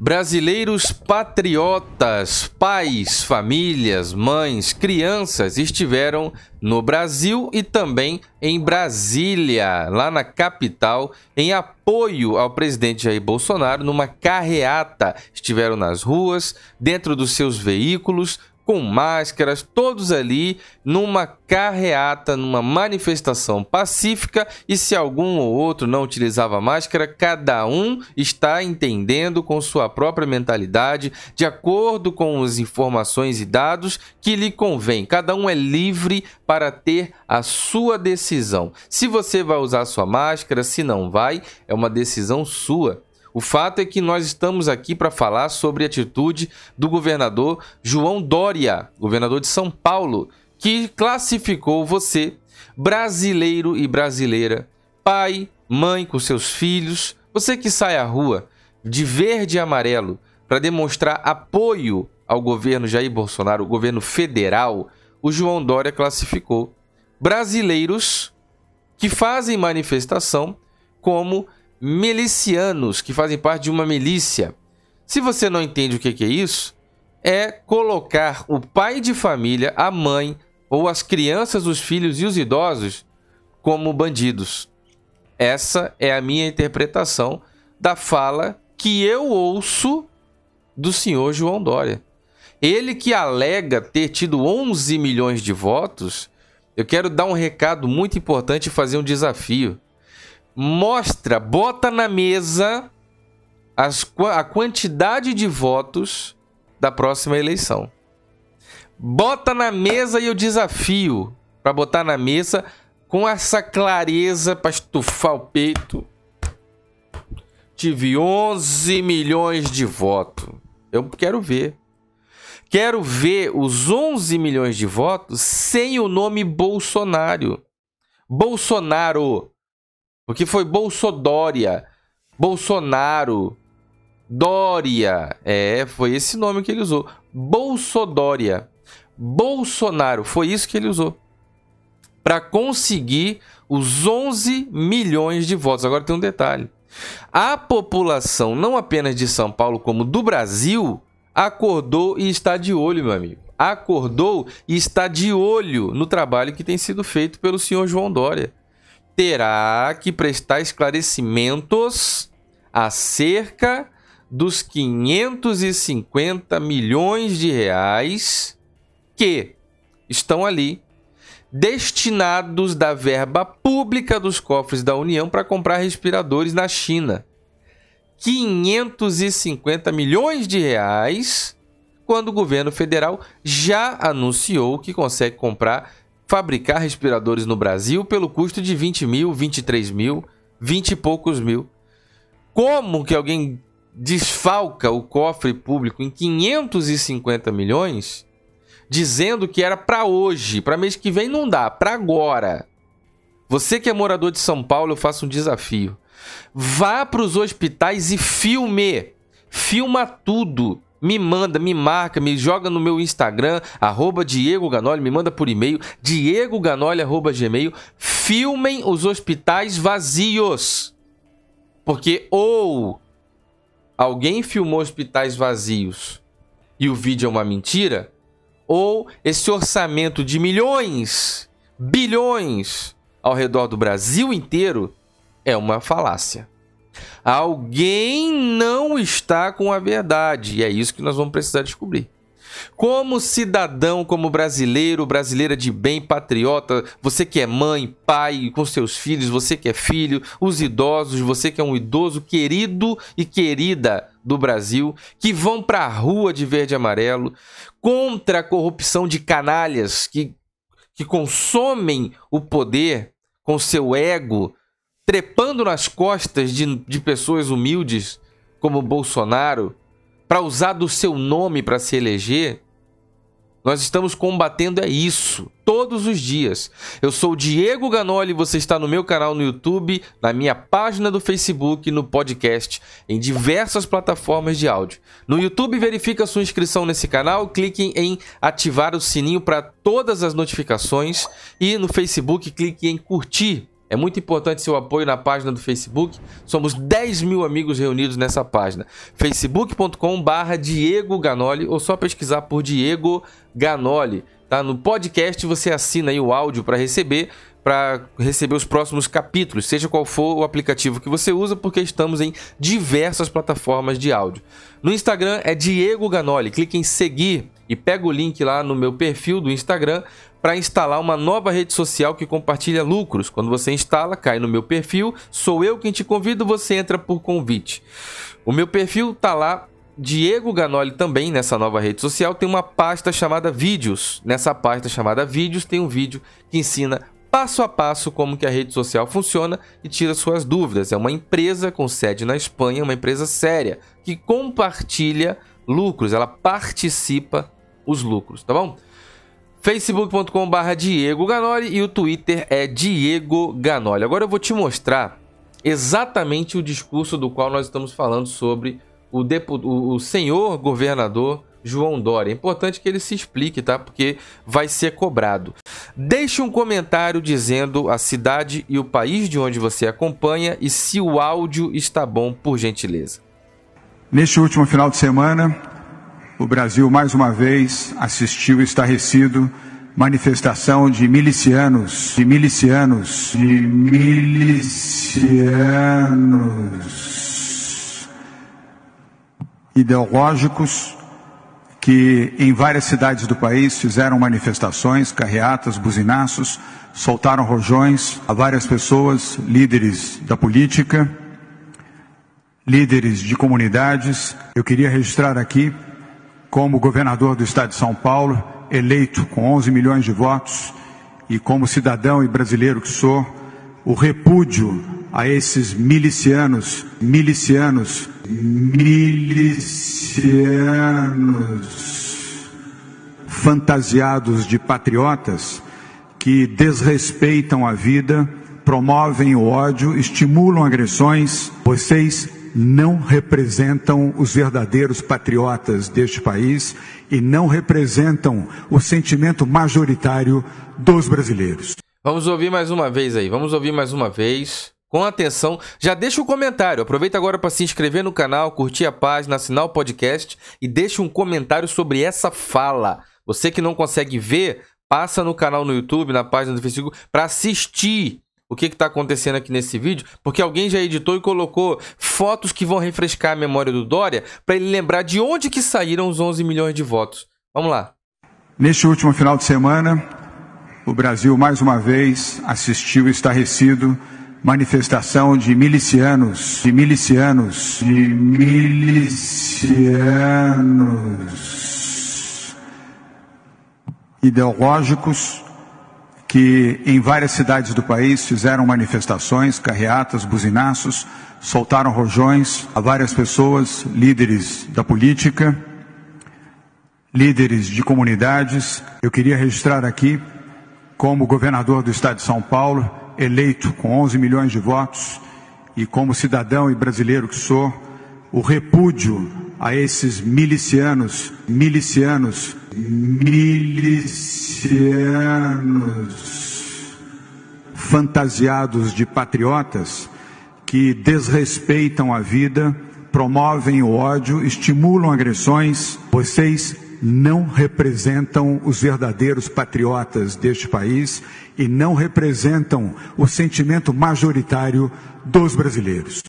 Brasileiros patriotas, pais, famílias, mães, crianças estiveram no Brasil e também em Brasília, lá na capital, em apoio ao presidente Jair Bolsonaro, numa carreata. Estiveram nas ruas, dentro dos seus veículos, com máscaras, todos ali numa carreata, numa manifestação pacífica. E se algum ou outro não utilizava máscara, cada um está entendendo com sua própria mentalidade, de acordo com as informações e dados que lhe convém. Cada um é livre para ter a sua decisão. Se você vai usar sua máscara, se não vai, é uma decisão sua. O fato é que nós estamos aqui para falar sobre a atitude do governador João Dória, governador de São Paulo, que classificou você, brasileiro e brasileira, pai, mãe com seus filhos, você que sai à rua de verde e amarelo para demonstrar apoio ao governo Jair Bolsonaro, o governo federal, o João Dória classificou brasileiros que fazem manifestação como milicianos que fazem parte de uma milícia. Se você não entende o que é isso, é colocar o pai de família, a mãe ou as crianças, os filhos e os idosos como bandidos. Essa é a minha interpretação da fala que eu ouço do senhor João Dória. Ele que alega ter tido 11 milhões de votos, eu quero dar um recado muito importante e fazer um desafio mostra, bota na mesa as, a quantidade de votos da próxima eleição. Bota na mesa e eu desafio para botar na mesa com essa clareza para estufar o peito. Tive 11 milhões de votos. Eu quero ver. Quero ver os 11 milhões de votos sem o nome Bolsonaro. Bolsonaro. Porque foi Bolsodória, Bolsonaro, Dória. É, foi esse nome que ele usou. Bolsodória. Bolsonaro. Foi isso que ele usou. Para conseguir os 11 milhões de votos. Agora tem um detalhe. A população, não apenas de São Paulo, como do Brasil, acordou e está de olho, meu amigo. Acordou e está de olho no trabalho que tem sido feito pelo senhor João Dória terá que prestar esclarecimentos acerca dos 550 milhões de reais que estão ali destinados da verba pública dos cofres da União para comprar respiradores na China. 550 milhões de reais, quando o governo federal já anunciou que consegue comprar fabricar respiradores no Brasil pelo custo de 20 mil, 23 mil, 20 e poucos mil. Como que alguém desfalca o cofre público em 550 milhões, dizendo que era para hoje, para mês que vem não dá, para agora. Você que é morador de São Paulo, eu faço um desafio. Vá para os hospitais e filme. Filma tudo me manda, me marca, me joga no meu Instagram, arroba Diego Ganoli, me manda por e-mail, diegoganoli, arroba gmail, filmem os hospitais vazios. Porque ou alguém filmou hospitais vazios e o vídeo é uma mentira, ou esse orçamento de milhões, bilhões ao redor do Brasil inteiro é uma falácia. Alguém não está com a verdade. E é isso que nós vamos precisar descobrir. Como cidadão, como brasileiro, brasileira de bem, patriota, você que é mãe, pai, com seus filhos, você que é filho, os idosos, você que é um idoso querido e querida do Brasil, que vão para a rua de verde e amarelo contra a corrupção de canalhas que, que consomem o poder com seu ego, trepando nas costas de, de pessoas humildes como Bolsonaro para usar do seu nome para se eleger, nós estamos combatendo é isso todos os dias. Eu sou Diego Ganoli, você está no meu canal no YouTube, na minha página do Facebook, no podcast, em diversas plataformas de áudio. No YouTube, verifique a sua inscrição nesse canal, clique em ativar o sininho para todas as notificações e no Facebook, clique em curtir É muito importante seu apoio na página do Facebook. Somos 10 mil amigos reunidos nessa página. facebook.com barra Diego Ganoli ou só pesquisar por Diego Ganoli. Tá? No podcast você assina aí o áudio para receber para receber os próximos capítulos, seja qual for o aplicativo que você usa, porque estamos em diversas plataformas de áudio. No Instagram é Diego Ganoli, clique em seguir e pega o link lá no meu perfil do Instagram para instalar uma nova rede social que compartilha lucros. Quando você instala, cai no meu perfil, sou eu quem te convido, você entra por convite. O meu perfil tá lá Diego Ganoli também nessa nova rede social tem uma pasta chamada Vídeos. Nessa pasta chamada Vídeos tem um vídeo que ensina passo a passo como que a rede social funciona e tira suas dúvidas. É uma empresa com sede na Espanha, uma empresa séria, que compartilha lucros, ela participa os lucros, tá bom? facebook.com barra Diego Ganoli e o Twitter é Diego Ganoli. Agora eu vou te mostrar exatamente o discurso do qual nós estamos falando sobre o, o senhor governador João Dória. É importante que ele se explique, tá? Porque vai ser cobrado. Deixe um comentário dizendo a cidade e o país de onde você acompanha e se o áudio está bom, por gentileza. Neste último final de semana, o Brasil mais uma vez assistiu estarrecido manifestação de milicianos, de milicianos, de milicianos ideológicos que em várias cidades do país fizeram manifestações, carreatas, buzinaços, soltaram rojões a várias pessoas, líderes da política, líderes de comunidades. Eu queria registrar aqui, como governador do estado de São Paulo, eleito com 11 milhões de votos, e como cidadão e brasileiro que sou, o repúdio a esses milicianos, milicianos, milicianos fantasiados de patriotas que desrespeitam a vida, promovem o ódio, estimulam agressões. Vocês não representam os verdadeiros patriotas deste país e não representam o sentimento majoritário dos brasileiros. Vamos ouvir mais uma vez aí, vamos ouvir mais uma vez com atenção. Já deixa o um comentário. Aproveita agora para se inscrever no canal, curtir a página, assinar o podcast e deixa um comentário sobre essa fala. Você que não consegue ver, passa no canal no YouTube, na página do Facebook, para assistir o que está acontecendo aqui nesse vídeo, porque alguém já editou e colocou fotos que vão refrescar a memória do Dória para ele lembrar de onde que saíram os 11 milhões de votos. Vamos lá. Neste último final de semana, o Brasil mais uma vez assistiu estarrecido manifestação de milicianos, de milicianos, de milicianos ideológicos que em várias cidades do país fizeram manifestações, carreatas, buzinaços, soltaram rojões a várias pessoas, líderes da política, líderes de comunidades. Eu queria registrar aqui, como governador do estado de São Paulo, eleito com 11 milhões de votos e como cidadão e brasileiro que sou, o repúdio a esses milicianos, milicianos, milicianos fantasiados de patriotas que desrespeitam a vida, promovem o ódio, estimulam agressões. Vocês não representam os verdadeiros patriotas deste país e não representam o sentimento majoritário dos brasileiros.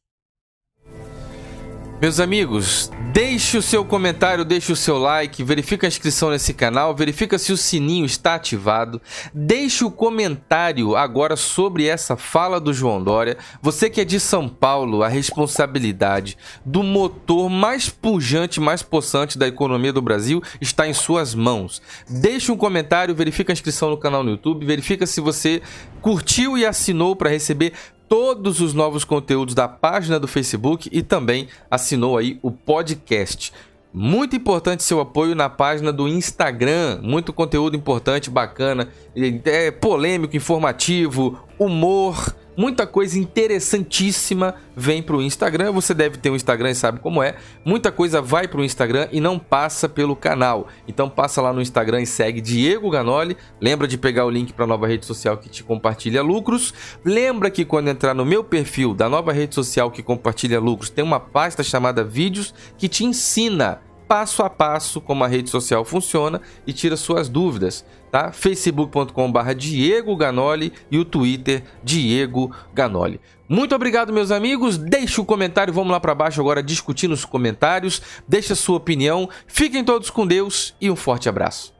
Meus amigos, deixe o seu comentário, deixe o seu like, verifique a inscrição nesse canal, verifica se o sininho está ativado, deixe o comentário agora sobre essa fala do João Dória. Você que é de São Paulo, a responsabilidade do motor mais pujante, mais possante da economia do Brasil está em suas mãos. Deixe um comentário, verifica a inscrição no canal no YouTube, verifica se você curtiu e assinou para receber todos os novos conteúdos da página do Facebook e também assinou aí o podcast. Muito importante seu apoio na página do Instagram, muito conteúdo importante, bacana, é polêmico, informativo, humor, Muita coisa interessantíssima vem para o Instagram. Você deve ter um Instagram e sabe como é. Muita coisa vai para o Instagram e não passa pelo canal. Então passa lá no Instagram e segue Diego Ganoli. Lembra de pegar o link para a nova rede social que te compartilha lucros. Lembra que quando entrar no meu perfil da nova rede social que compartilha lucros, tem uma pasta chamada Vídeos que te ensina passo a passo como a rede social funciona e tira suas dúvidas, tá? facebook.com/barra Diego Ganoli e o Twitter Diego Ganoli. Muito obrigado, meus amigos. Deixe o um comentário, vamos lá para baixo agora discutir nos comentários. Deixe a sua opinião. Fiquem todos com Deus e um forte abraço.